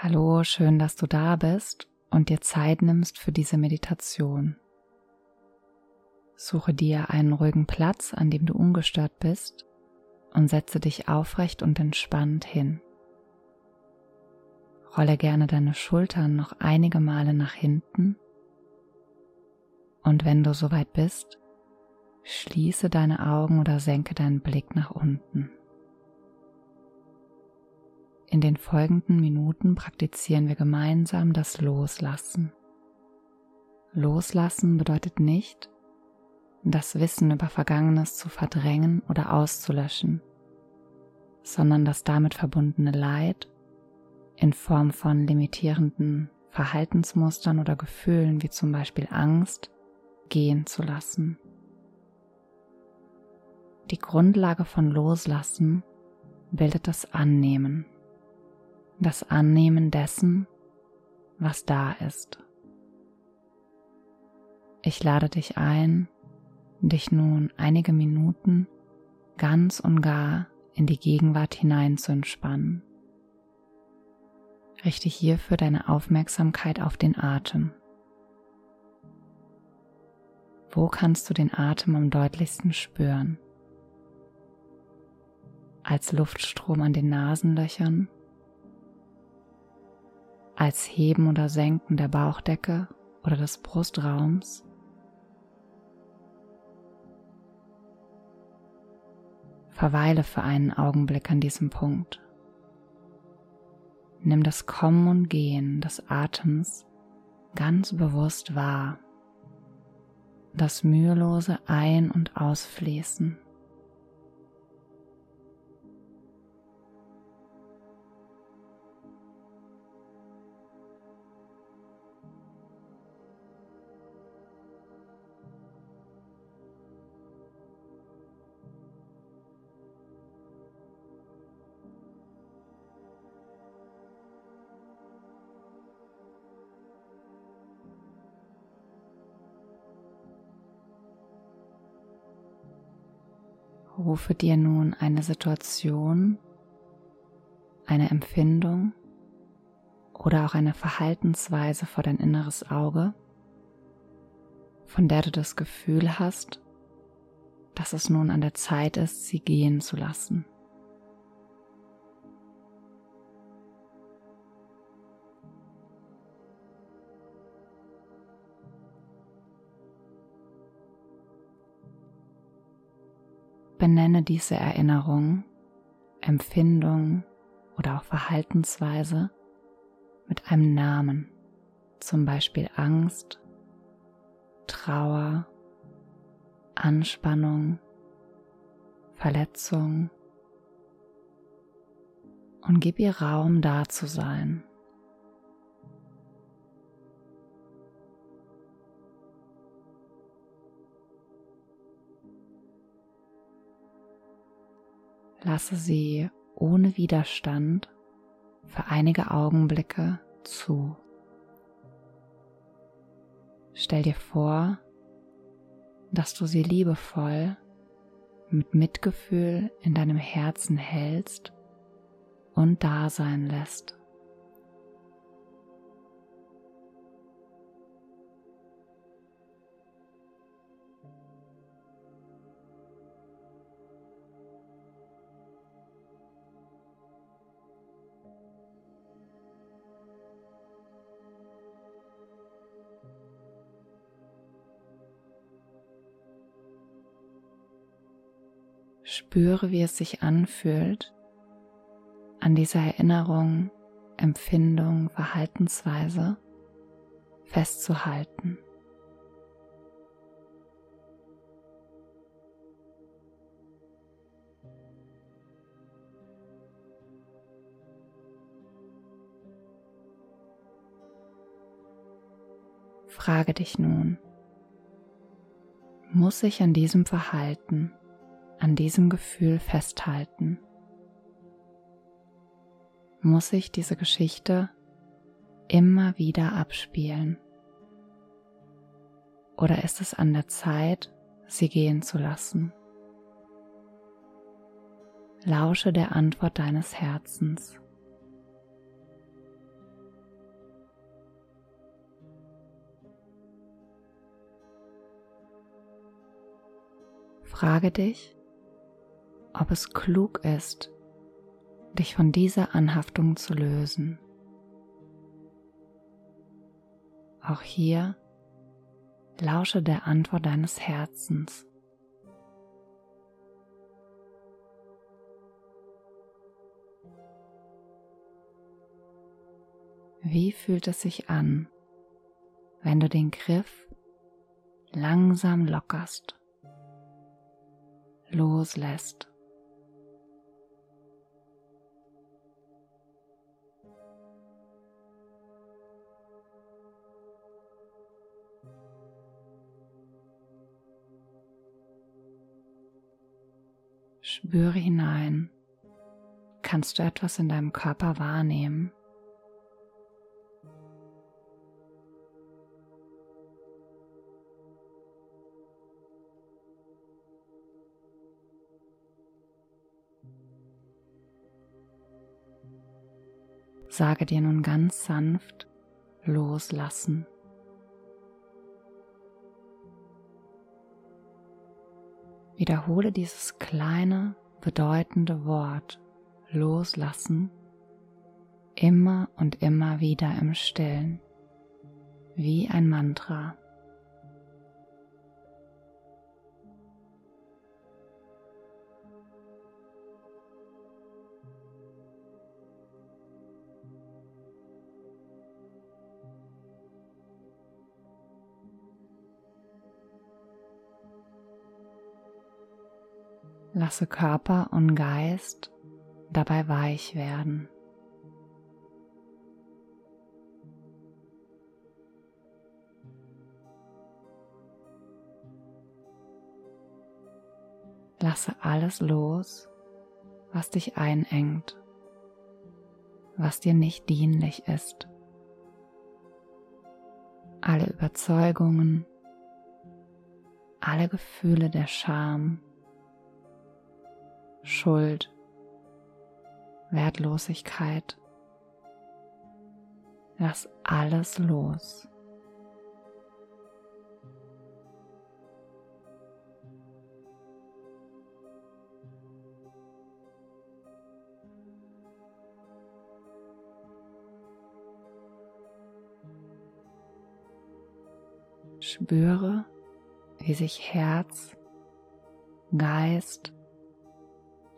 Hallo, schön, dass du da bist und dir Zeit nimmst für diese Meditation. Suche dir einen ruhigen Platz, an dem du ungestört bist und setze dich aufrecht und entspannt hin. Rolle gerne deine Schultern noch einige Male nach hinten und wenn du soweit bist, schließe deine Augen oder senke deinen Blick nach unten. In den folgenden Minuten praktizieren wir gemeinsam das Loslassen. Loslassen bedeutet nicht, das Wissen über Vergangenes zu verdrängen oder auszulöschen, sondern das damit verbundene Leid in Form von limitierenden Verhaltensmustern oder Gefühlen wie zum Beispiel Angst gehen zu lassen. Die Grundlage von Loslassen bildet das Annehmen das Annehmen dessen, was da ist. Ich lade dich ein, dich nun einige Minuten ganz und gar in die Gegenwart hinein zu entspannen. Richte hierfür deine Aufmerksamkeit auf den Atem. Wo kannst du den Atem am deutlichsten spüren? Als Luftstrom an den Nasenlöchern als Heben oder Senken der Bauchdecke oder des Brustraums. Verweile für einen Augenblick an diesem Punkt. Nimm das Kommen und Gehen des Atems ganz bewusst wahr. Das mühelose Ein- und Ausfließen. Rufe dir nun eine Situation, eine Empfindung oder auch eine Verhaltensweise vor dein inneres Auge, von der du das Gefühl hast, dass es nun an der Zeit ist, sie gehen zu lassen. Benenne diese Erinnerung, Empfindung oder auch Verhaltensweise mit einem Namen, zum Beispiel Angst, Trauer, Anspannung, Verletzung und gib ihr Raum da zu sein. Lasse sie ohne Widerstand für einige Augenblicke zu. Stell dir vor, dass du sie liebevoll mit Mitgefühl in deinem Herzen hältst und da sein lässt. Spüre, wie es sich anfühlt, an dieser Erinnerung, Empfindung, Verhaltensweise festzuhalten. Frage dich nun, muss ich an diesem Verhalten an diesem Gefühl festhalten? Muss ich diese Geschichte immer wieder abspielen? Oder ist es an der Zeit, sie gehen zu lassen? Lausche der Antwort deines Herzens. Frage dich, ob es klug ist, dich von dieser Anhaftung zu lösen. Auch hier lausche der Antwort deines Herzens. Wie fühlt es sich an, wenn du den Griff langsam lockerst, loslässt? Spüre hinein. Kannst du etwas in deinem Körper wahrnehmen? Sage dir nun ganz sanft loslassen. Wiederhole dieses kleine, bedeutende Wort. Loslassen. Immer und immer wieder im Stillen, wie ein Mantra. Lasse Körper und Geist dabei weich werden. Lasse alles los, was dich einengt, was dir nicht dienlich ist. Alle Überzeugungen, alle Gefühle der Scham, Schuld, Wertlosigkeit. Lass alles los. Spüre, wie sich Herz, Geist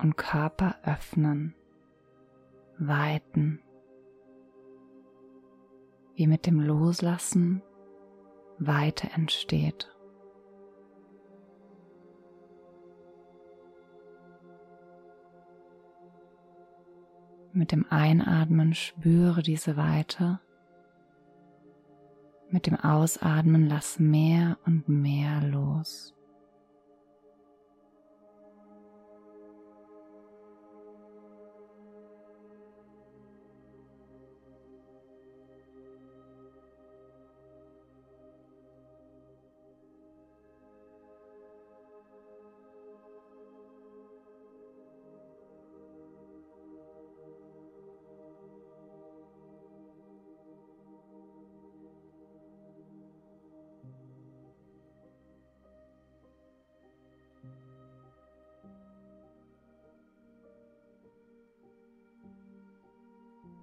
und Körper öffnen, weiten, wie mit dem Loslassen Weite entsteht. Mit dem Einatmen spüre diese Weite. Mit dem Ausatmen lass mehr und mehr los.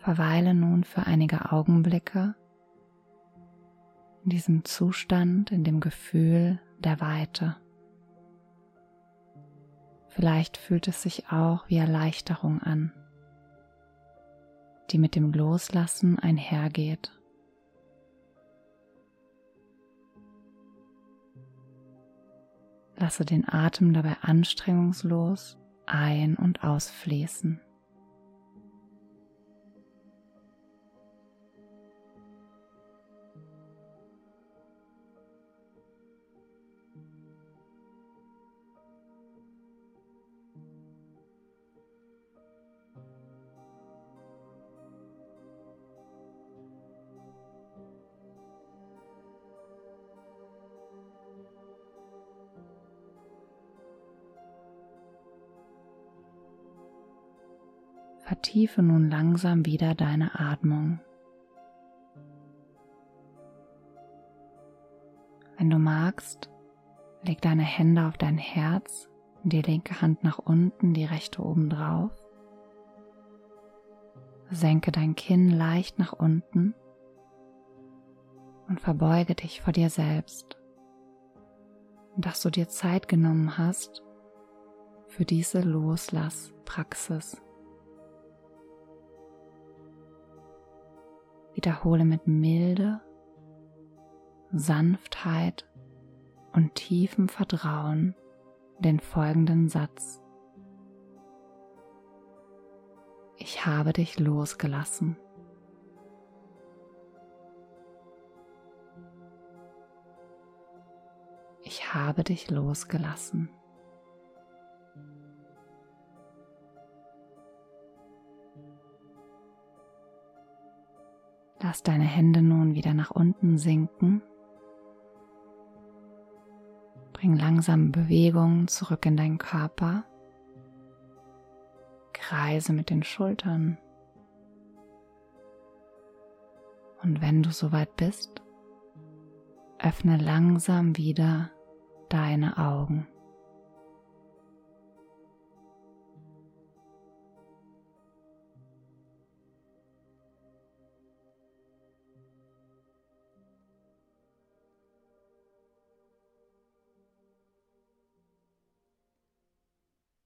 Verweile nun für einige Augenblicke in diesem Zustand, in dem Gefühl der Weite. Vielleicht fühlt es sich auch wie Erleichterung an, die mit dem Loslassen einhergeht. Lasse den Atem dabei anstrengungslos ein- und ausfließen. Vertiefe nun langsam wieder deine Atmung. Wenn du magst, Leg deine Hände auf dein Herz, die linke Hand nach unten, die rechte oben drauf. Senke dein Kinn leicht nach unten und verbeuge dich vor dir selbst, dass du dir Zeit genommen hast für diese Loslasspraxis. Wiederhole mit Milde, Sanftheit und tiefem Vertrauen den folgenden Satz. Ich habe dich losgelassen. Ich habe dich losgelassen. Lass deine Hände nun wieder nach unten sinken Bring langsam Bewegung zurück in deinen Körper. Kreise mit den Schultern. Und wenn du soweit bist, öffne langsam wieder deine Augen.